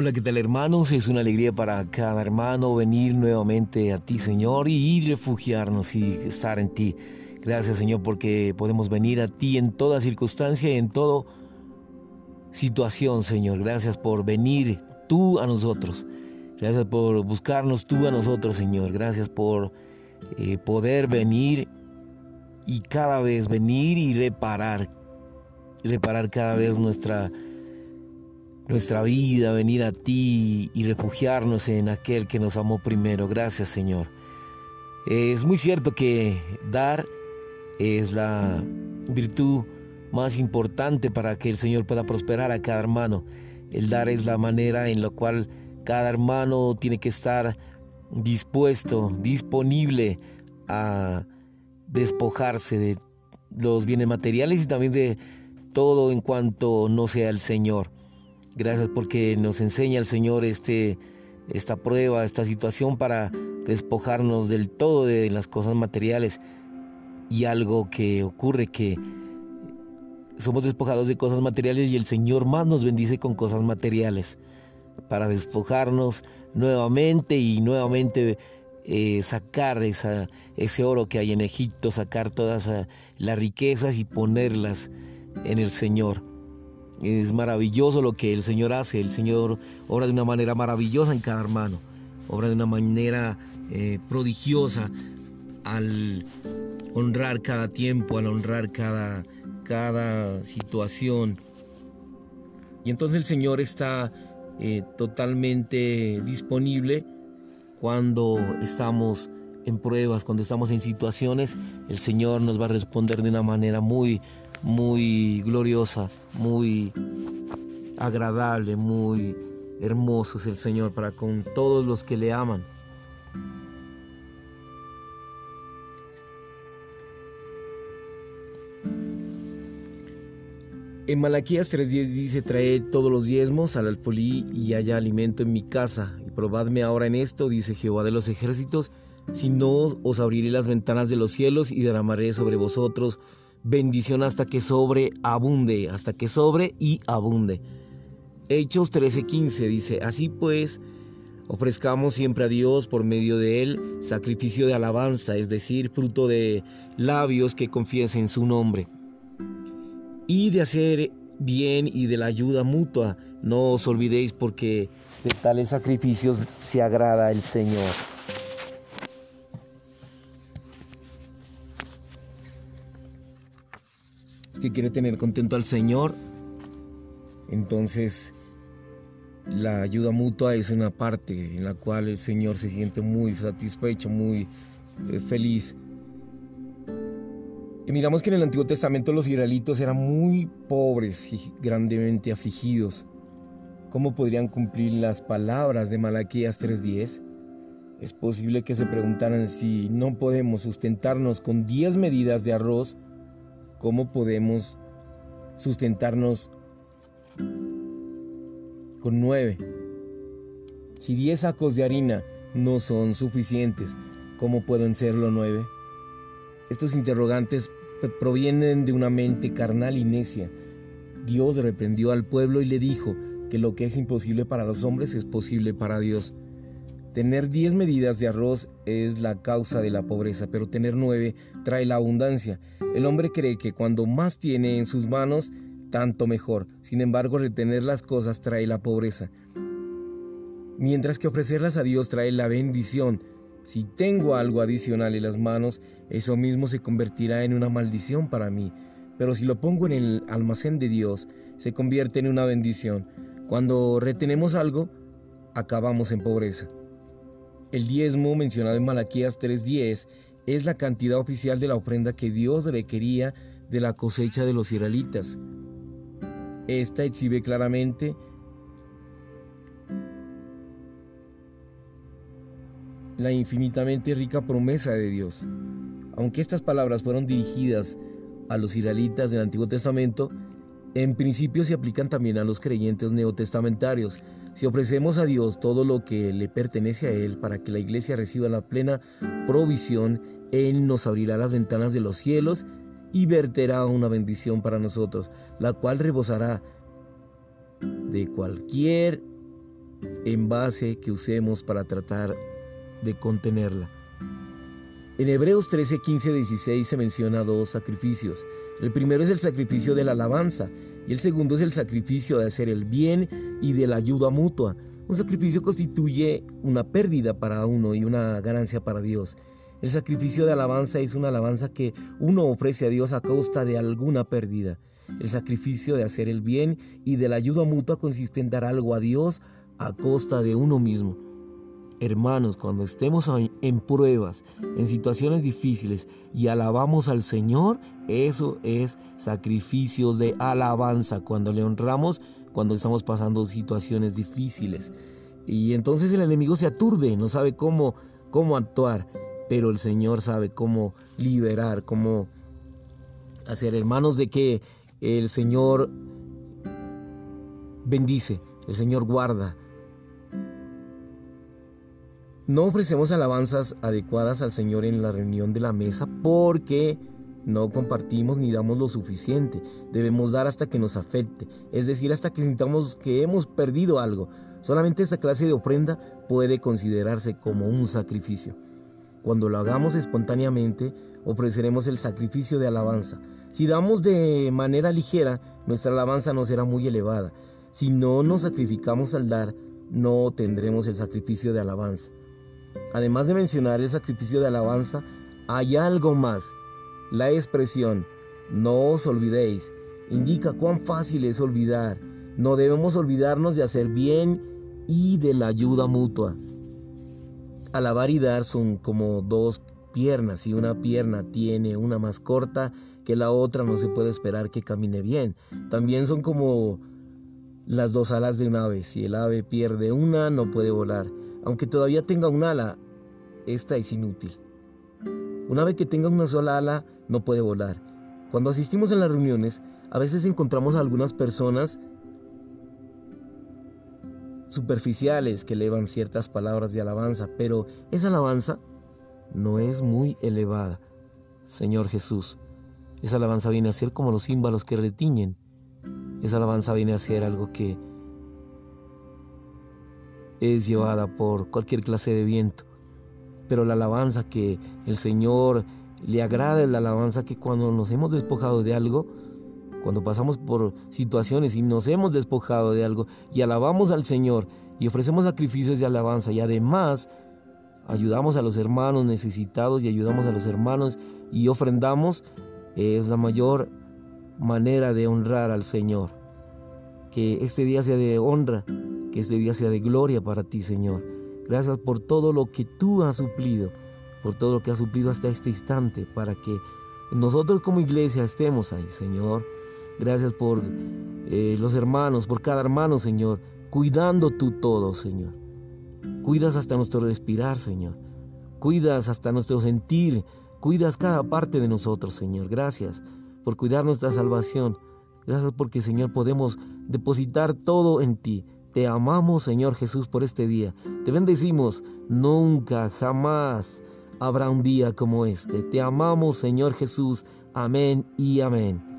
Hola, ¿qué tal hermanos? Es una alegría para cada hermano venir nuevamente a ti, Señor, y refugiarnos y estar en ti. Gracias, Señor, porque podemos venir a ti en toda circunstancia y en toda situación, Señor. Gracias por venir tú a nosotros. Gracias por buscarnos tú a nosotros, Señor. Gracias por eh, poder venir y cada vez venir y reparar. Reparar cada vez nuestra nuestra vida, venir a ti y refugiarnos en aquel que nos amó primero. Gracias Señor. Es muy cierto que dar es la virtud más importante para que el Señor pueda prosperar a cada hermano. El dar es la manera en la cual cada hermano tiene que estar dispuesto, disponible a despojarse de los bienes materiales y también de todo en cuanto no sea el Señor. Gracias porque nos enseña el Señor este, esta prueba, esta situación para despojarnos del todo de las cosas materiales. Y algo que ocurre que somos despojados de cosas materiales y el Señor más nos bendice con cosas materiales para despojarnos nuevamente y nuevamente eh, sacar esa, ese oro que hay en Egipto, sacar todas las riquezas y ponerlas en el Señor. Es maravilloso lo que el Señor hace. El Señor obra de una manera maravillosa en cada hermano. Obra de una manera eh, prodigiosa al honrar cada tiempo, al honrar cada, cada situación. Y entonces el Señor está eh, totalmente disponible cuando estamos en pruebas, cuando estamos en situaciones. El Señor nos va a responder de una manera muy, muy gloriosa, muy agradable, muy hermoso es el Señor para con todos los que le aman. En Malaquías 3.10 dice, trae todos los diezmos al alfolí y haya alimento en mi casa. Y probadme ahora en esto, dice Jehová de los ejércitos, si no os abriré las ventanas de los cielos y derramaré sobre vosotros bendición hasta que sobre abunde, hasta que sobre y abunde. Hechos 13:15 dice, así pues, ofrezcamos siempre a Dios por medio de él sacrificio de alabanza, es decir, fruto de labios que confiesen su nombre. Y de hacer bien y de la ayuda mutua, no os olvidéis porque de tales sacrificios se agrada el Señor. Que quiere tener contento al Señor, entonces la ayuda mutua es una parte en la cual el Señor se siente muy satisfecho, muy eh, feliz. Y miramos que en el Antiguo Testamento los israelitos eran muy pobres y grandemente afligidos. ¿Cómo podrían cumplir las palabras de Malaquías 3:10? Es posible que se preguntaran si no podemos sustentarnos con 10 medidas de arroz ¿Cómo podemos sustentarnos con nueve? Si diez sacos de harina no son suficientes, ¿cómo pueden serlo nueve? Estos interrogantes provienen de una mente carnal y necia. Dios reprendió al pueblo y le dijo que lo que es imposible para los hombres es posible para Dios. Tener 10 medidas de arroz es la causa de la pobreza, pero tener 9 trae la abundancia. El hombre cree que cuando más tiene en sus manos, tanto mejor. Sin embargo, retener las cosas trae la pobreza. Mientras que ofrecerlas a Dios trae la bendición. Si tengo algo adicional en las manos, eso mismo se convertirá en una maldición para mí. Pero si lo pongo en el almacén de Dios, se convierte en una bendición. Cuando retenemos algo, acabamos en pobreza. El diezmo mencionado en Malaquías 3:10 es la cantidad oficial de la ofrenda que Dios requería de la cosecha de los israelitas. Esta exhibe claramente la infinitamente rica promesa de Dios. Aunque estas palabras fueron dirigidas a los israelitas del Antiguo Testamento, en principio se aplican también a los creyentes neotestamentarios. Si ofrecemos a Dios todo lo que le pertenece a Él para que la iglesia reciba la plena provisión, Él nos abrirá las ventanas de los cielos y verterá una bendición para nosotros, la cual rebosará de cualquier en base que usemos para tratar de contenerla. En Hebreos 13, 15, 16 se menciona dos sacrificios. El primero es el sacrificio de la alabanza y el segundo es el sacrificio de hacer el bien y de la ayuda mutua. Un sacrificio constituye una pérdida para uno y una ganancia para Dios. El sacrificio de alabanza es una alabanza que uno ofrece a Dios a costa de alguna pérdida. El sacrificio de hacer el bien y de la ayuda mutua consiste en dar algo a Dios a costa de uno mismo. Hermanos, cuando estemos en pruebas, en situaciones difíciles y alabamos al Señor, eso es sacrificios de alabanza. Cuando le honramos, cuando estamos pasando situaciones difíciles. Y entonces el enemigo se aturde, no sabe cómo, cómo actuar, pero el Señor sabe cómo liberar, cómo hacer. Hermanos, de que el Señor bendice, el Señor guarda, no ofrecemos alabanzas adecuadas al Señor en la reunión de la mesa porque no compartimos ni damos lo suficiente. Debemos dar hasta que nos afecte, es decir, hasta que sintamos que hemos perdido algo. Solamente esta clase de ofrenda puede considerarse como un sacrificio. Cuando lo hagamos espontáneamente, ofreceremos el sacrificio de alabanza. Si damos de manera ligera, nuestra alabanza no será muy elevada. Si no nos sacrificamos al dar, no tendremos el sacrificio de alabanza. Además de mencionar el sacrificio de alabanza, hay algo más. La expresión, no os olvidéis, indica cuán fácil es olvidar. No debemos olvidarnos de hacer bien y de la ayuda mutua. Alabar y dar son como dos piernas. Si una pierna tiene una más corta que la otra, no se puede esperar que camine bien. También son como las dos alas de un ave. Si el ave pierde una, no puede volar. Aunque todavía tenga un ala, esta es inútil. Una vez que tenga una sola ala, no puede volar. Cuando asistimos a las reuniones, a veces encontramos a algunas personas superficiales que elevan ciertas palabras de alabanza, pero esa alabanza no es muy elevada. Señor Jesús, esa alabanza viene a ser como los címbalos que retiñen. Esa alabanza viene a ser algo que es llevada por cualquier clase de viento. Pero la alabanza que el Señor le agrada es la alabanza que cuando nos hemos despojado de algo, cuando pasamos por situaciones y nos hemos despojado de algo y alabamos al Señor y ofrecemos sacrificios de alabanza y además ayudamos a los hermanos necesitados y ayudamos a los hermanos y ofrendamos, es la mayor manera de honrar al Señor. Que este día sea de honra este día sea de gloria para ti, Señor. Gracias por todo lo que tú has suplido, por todo lo que has suplido hasta este instante, para que nosotros como iglesia estemos ahí, Señor. Gracias por eh, los hermanos, por cada hermano, Señor, cuidando tú todo, Señor. Cuidas hasta nuestro respirar, Señor. Cuidas hasta nuestro sentir. Cuidas cada parte de nosotros, Señor. Gracias por cuidar nuestra salvación. Gracias porque, Señor, podemos depositar todo en ti. Te amamos, Señor Jesús, por este día. Te bendecimos. Nunca, jamás habrá un día como este. Te amamos, Señor Jesús. Amén y amén.